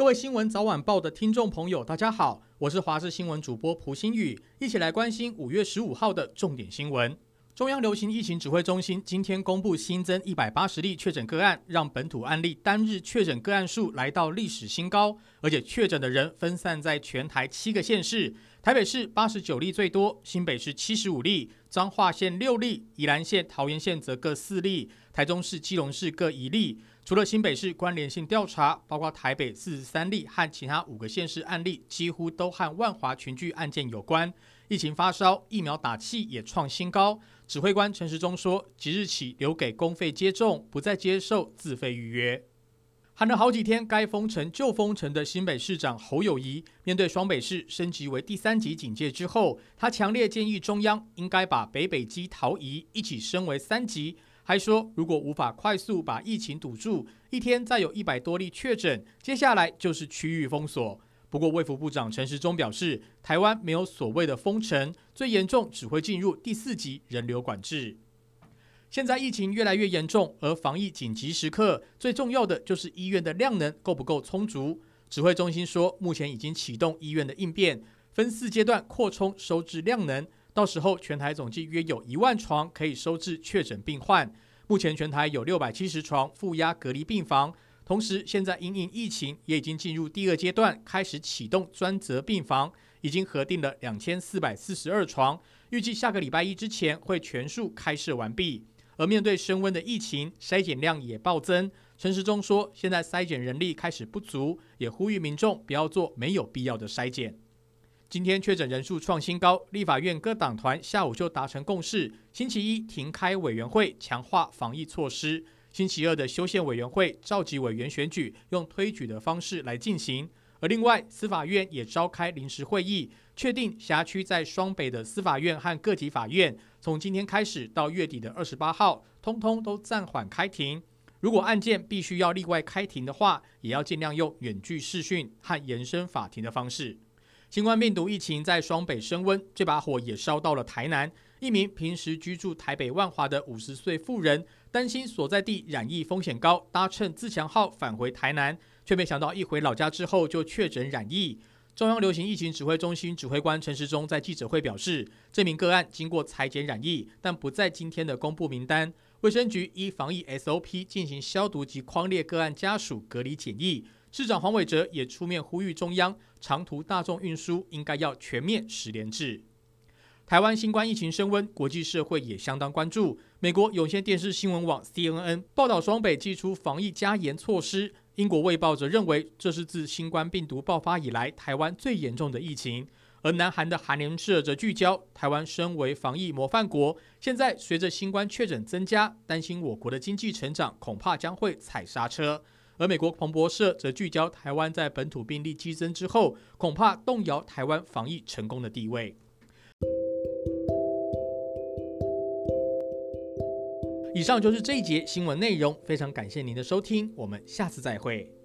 各位新闻早晚报的听众朋友，大家好，我是华视新闻主播蒲新宇，一起来关心五月十五号的重点新闻。中央流行疫情指挥中心今天公布新增一百八十例确诊个案，让本土案例单日确诊个案数来到历史新高，而且确诊的人分散在全台七个县市。台北市八十九例最多，新北市七十五例，彰化县六例，宜兰县、桃园县则各四例，台中市、基隆市各一例。除了新北市关联性调查，包括台北四十三例和其他五个县市案例，几乎都和万华群聚案件有关。疫情发烧，疫苗打气也创新高。指挥官陈时中说，即日起留给公费接种，不再接受自费预约。喊了好几天，该封城就封城的新北市长侯友宜，面对双北市升级为第三级警戒之后，他强烈建议中央应该把北北基桃移一起升为三级，还说如果无法快速把疫情堵住，一天再有一百多例确诊，接下来就是区域封锁。不过卫福部长陈时中表示，台湾没有所谓的封城，最严重只会进入第四级人流管制。现在疫情越来越严重，而防疫紧急时刻最重要的就是医院的量能够不够充足。指挥中心说，目前已经启动医院的应变，分四阶段扩充收治量能，到时候全台总计约有一万床可以收治确诊病患。目前全台有六百七十床负压隔离病房，同时现在因应疫情也已经进入第二阶段，开始启动专责病房，已经核定了两千四百四十二床，预计下个礼拜一之前会全数开设完毕。而面对升温的疫情，筛检量也暴增。陈时中说，现在筛检人力开始不足，也呼吁民众不要做没有必要的筛检。今天确诊人数创新高，立法院各党团下午就达成共识，星期一停开委员会，强化防疫措施；星期二的修宪委员会召集委员选举，用推举的方式来进行。而另外，司法院也召开临时会议，确定辖区在双北的司法院和各级法院，从今天开始到月底的二十八号，通通都暂缓开庭。如果案件必须要例外开庭的话，也要尽量用远距视讯和延伸法庭的方式。新冠病毒疫情在双北升温，这把火也烧到了台南。一名平时居住台北万华的五十岁妇人，担心所在地染疫风险高，搭乘自强号返回台南。却没想到，一回老家之后就确诊染疫。中央流行疫情指挥中心指挥官陈时中在记者会表示，这名个案经过采检染疫，但不在今天的公布名单。卫生局依防疫 SOP 进行消毒及框列个案家属隔离检疫。市长黄伟哲也出面呼吁中央，长途大众运输应该要全面十连制。台湾新冠疫情升温，国际社会也相当关注。美国有线电视新闻网 CNN 报道，双北祭出防疫加严措施。英国卫报则认为，这是自新冠病毒爆发以来台湾最严重的疫情。而南韩的韩联社则聚焦台湾身为防疫模范国，现在随着新冠确诊增加，担心我国的经济成长恐怕将会踩刹车。而美国彭博社则聚焦台湾在本土病例激增之后，恐怕动摇台湾防疫成功的地位。以上就是这一节新闻内容，非常感谢您的收听，我们下次再会。